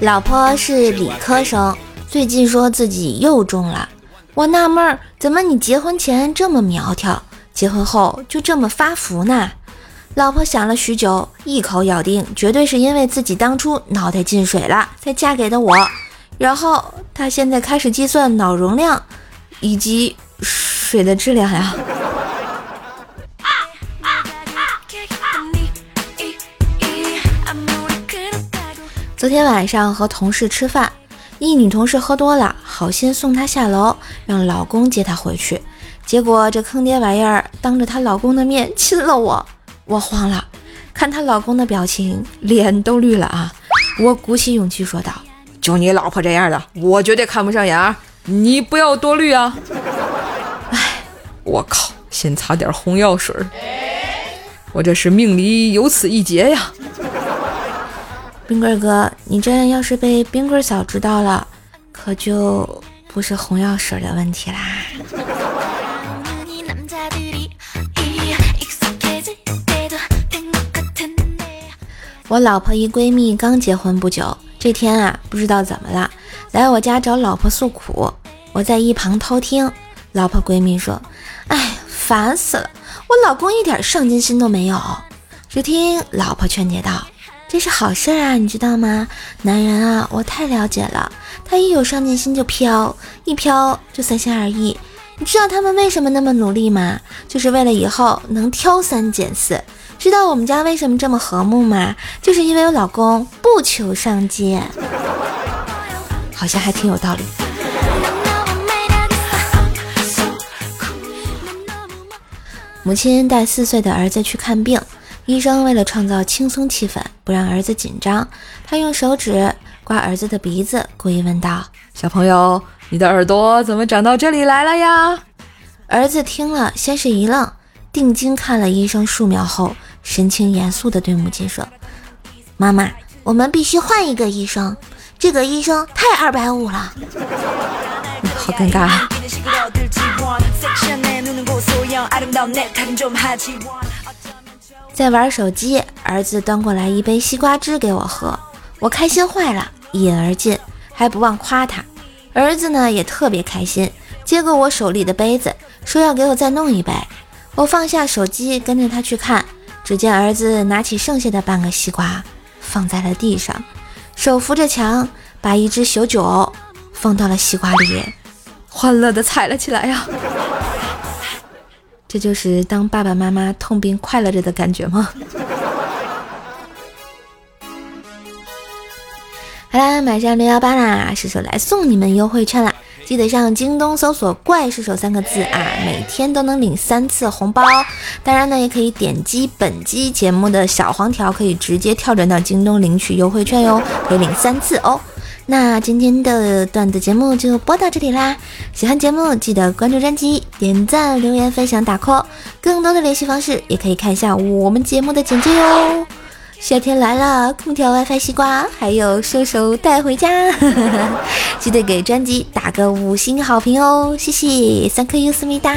老婆是理科生，最近说自己又中了。我纳闷儿，怎么你结婚前这么苗条，结婚后就这么发福呢？老婆想了许久，一口咬定，绝对是因为自己当初脑袋进水了，才嫁给的我。然后她现在开始计算脑容量以及水的质量呀。昨天晚上和同事吃饭，一女同事喝多了，好心送她下楼，让老公接她回去。结果这坑爹玩意儿当着她老公的面亲了我，我慌了，看她老公的表情，脸都绿了啊！我鼓起勇气说道：“就你老婆这样的，我绝对看不上眼，你不要多虑啊！”哎，我靠，先擦点红药水，我这是命里有此一劫呀！冰棍哥，你这要是被冰棍嫂知道了，可就不是红药水的问题啦。我老婆一闺蜜刚结婚不久，这天啊，不知道怎么了，来我家找老婆诉苦。我在一旁偷听，老婆闺蜜说：“哎，烦死了，我老公一点上进心都没有。”只听老婆劝解道。这是好事啊，你知道吗？男人啊，我太了解了，他一有上进心就飘，一飘就三心二意。你知道他们为什么那么努力吗？就是为了以后能挑三拣四。知道我们家为什么这么和睦吗？就是因为我老公不求上进，好像还挺有道理。母亲带四岁的儿子去看病。医生为了创造轻松气氛，不让儿子紧张，他用手指刮儿子的鼻子，故意问道：“小朋友，你的耳朵怎么长到这里来了呀？”儿子听了，先是一愣，定睛看了医生数秒后，神情严肃地对母亲说：“妈妈，我们必须换一个医生，这个医生太二百五了。”好尴尬。在玩手机，儿子端过来一杯西瓜汁给我喝，我开心坏了，一饮而尽，还不忘夸他。儿子呢也特别开心，接过我手里的杯子，说要给我再弄一杯。我放下手机，跟着他去看，只见儿子拿起剩下的半个西瓜放在了地上，手扶着墙，把一只小酒放到了西瓜里，欢乐的踩了起来呀。这就是当爸爸妈妈痛并快乐着的感觉吗？好啦，马上六幺八啦，射手来送你们优惠券啦！记得上京东搜索“怪射手”三个字啊，每天都能领三次红包。当然呢，也可以点击本期节目的小黄条，可以直接跳转到京东领取优惠券哟，可以领三次哦。那今天的段子节目就播到这里啦！喜欢节目记得关注专辑、点赞、留言、分享、打 call。更多的联系方式也可以看一下我们节目的简介哟。夏天来了，空调、WiFi、西瓜，还有瘦瘦带回家，记得给专辑打个五星好评哦！谢谢，三颗优思密达。